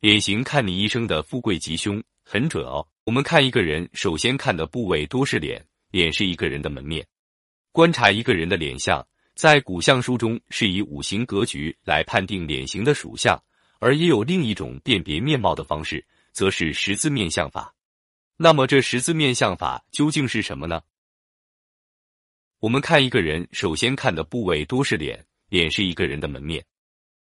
脸型看你一生的富贵吉凶，很准哦。我们看一个人，首先看的部位多是脸，脸是一个人的门面。观察一个人的脸相，在古相书中是以五行格局来判定脸型的属相，而也有另一种辨别面貌的方式，则是十字面相法。那么这十字面相法究竟是什么呢？我们看一个人，首先看的部位多是脸，脸是一个人的门面。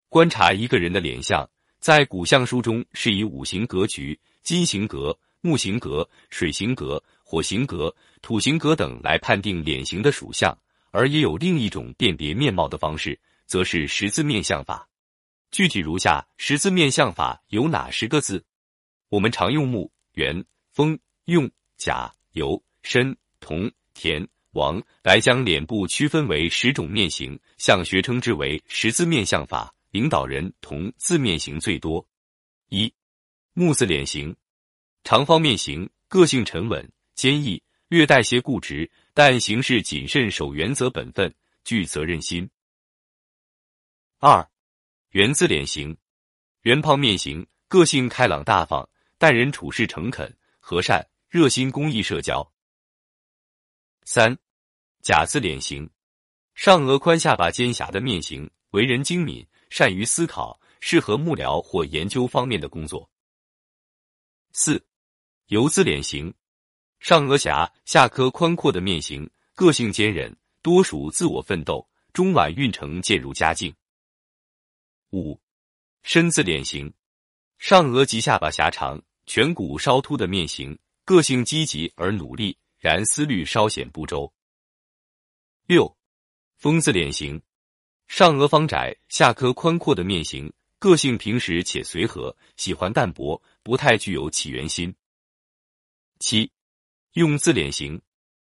观察一个人的脸相，在古相书中是以五行格局金行格、木行格、水行格、火行格、土行格等来判定脸型的属相，而也有另一种辨别面貌的方式，则是十字面相法。具体如下：十字面相法有哪十个字？我们常用木、元、风、用、甲、酉、申、铜、田、王来将脸部区分为十种面型，相学称之为十字面相法。领导人同字面型最多。一木字脸型，长方面型，个性沉稳坚毅，略带些固执，但行事谨慎，守原则本分，具责任心。二圆字脸型，圆胖面型，个性开朗大方，待人处事诚恳和善，热心公益社交。三甲字脸型，上额宽下巴尖狭的面型，为人精敏。善于思考，适合幕僚或研究方面的工作。四，游字脸型，上额狭，下颌宽阔的面型，个性坚韧，多属自我奋斗，中晚运程渐入佳境。五，身字脸型，上额及下巴狭长，颧骨稍凸的面型，个性积极而努力，然思虑稍显不周。六，风字脸型。上额方窄，下颌宽阔的面型，个性平实且随和，喜欢淡泊，不太具有起源心。七，用字脸型，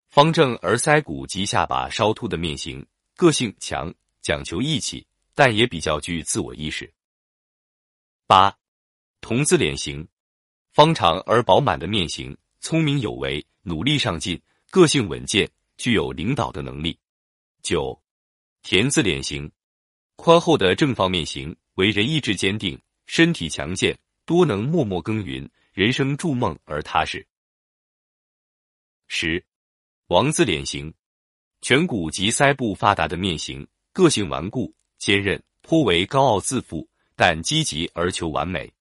方正而腮骨及下巴稍凸的面型，个性强，讲求义气，但也比较具自我意识。八，童字脸型，方长而饱满的面型，聪明有为，努力上进，个性稳健，具有领导的能力。九。田字脸型，宽厚的正方面型，为人意志坚定，身体强健，多能默默耕耘，人生筑梦而踏实。十，王字脸型，颧骨及腮部发达的面型，个性顽固坚韧，颇为高傲自负，但积极而求完美。